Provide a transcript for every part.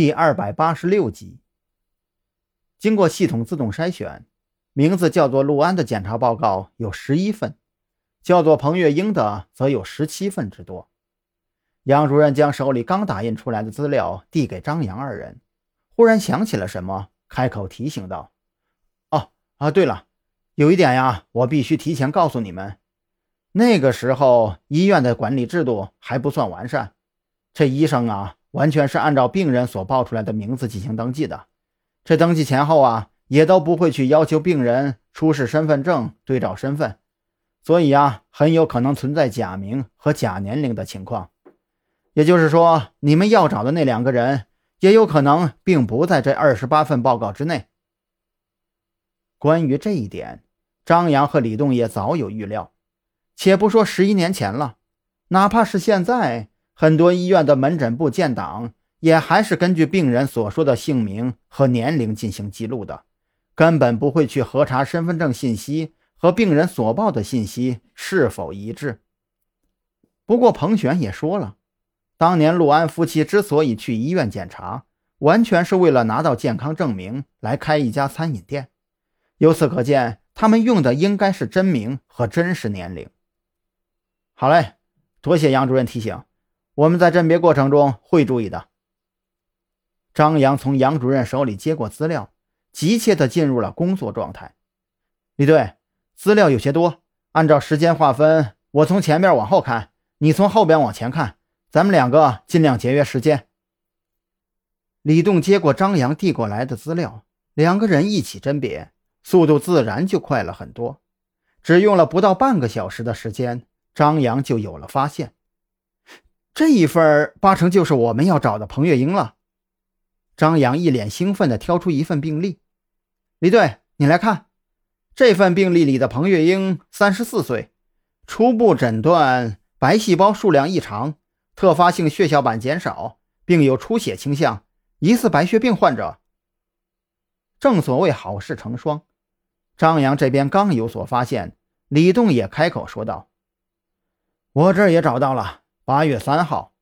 第二百八十六集。经过系统自动筛选，名字叫做陆安的检查报告有十一份，叫做彭月英的则有十七份之多。杨主任将手里刚打印出来的资料递给张扬二人，忽然想起了什么，开口提醒道：“哦啊，对了，有一点呀，我必须提前告诉你们。那个时候医院的管理制度还不算完善，这医生啊。”完全是按照病人所报出来的名字进行登记的，这登记前后啊，也都不会去要求病人出示身份证对照身份，所以啊，很有可能存在假名和假年龄的情况。也就是说，你们要找的那两个人，也有可能并不在这二十八份报告之内。关于这一点，张扬和李栋也早有预料。且不说十一年前了，哪怕是现在。很多医院的门诊部建档也还是根据病人所说的姓名和年龄进行记录的，根本不会去核查身份证信息和病人所报的信息是否一致。不过彭璇也说了，当年陆安夫妻之所以去医院检查，完全是为了拿到健康证明来开一家餐饮店。由此可见，他们用的应该是真名和真实年龄。好嘞，多谢杨主任提醒。我们在甄别过程中会注意的。张扬从杨主任手里接过资料，急切地进入了工作状态。李队，资料有些多，按照时间划分，我从前面往后看，你从后边往前看，咱们两个尽量节约时间。李栋接过张扬递过来的资料，两个人一起甄别，速度自然就快了很多。只用了不到半个小时的时间，张扬就有了发现。这一份八成就是我们要找的彭月英了。张扬一脸兴奋地挑出一份病历，李队，你来看，这份病历里的彭月英，三十四岁，初步诊断白细胞数量异常，特发性血小板减少，并有出血倾向，疑似白血病患者。正所谓好事成双，张扬这边刚有所发现，李栋也开口说道：“我这儿也找到了。”八月三号，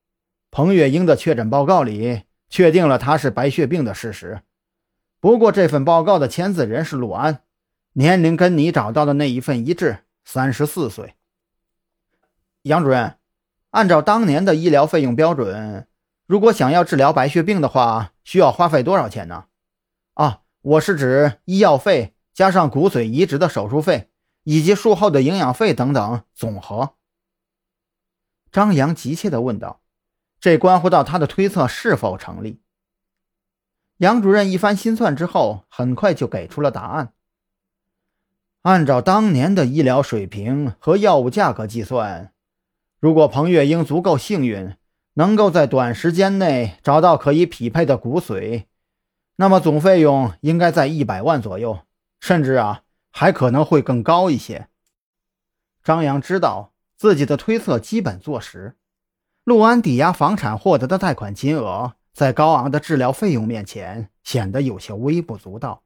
彭月英的确诊报告里确定了他是白血病的事实。不过这份报告的签字人是陆安，年龄跟你找到的那一份一致，三十四岁。杨主任，按照当年的医疗费用标准，如果想要治疗白血病的话，需要花费多少钱呢？啊，我是指医药费加上骨髓移植的手术费以及术后的营养费等等总和。张扬急切地问道：“这关乎到他的推测是否成立？”杨主任一番心算之后，很快就给出了答案。按照当年的医疗水平和药物价格计算，如果彭月英足够幸运，能够在短时间内找到可以匹配的骨髓，那么总费用应该在一百万左右，甚至啊，还可能会更高一些。张扬知道。自己的推测基本坐实，陆安抵押房产获得的贷款金额，在高昂的治疗费用面前显得有些微不足道。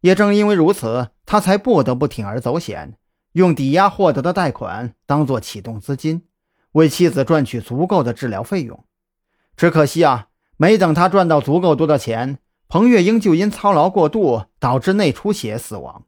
也正因为如此，他才不得不铤而走险，用抵押获得的贷款当做启动资金，为妻子赚取足够的治疗费用。只可惜啊，没等他赚到足够多的钱，彭月英就因操劳过度导致内出血死亡。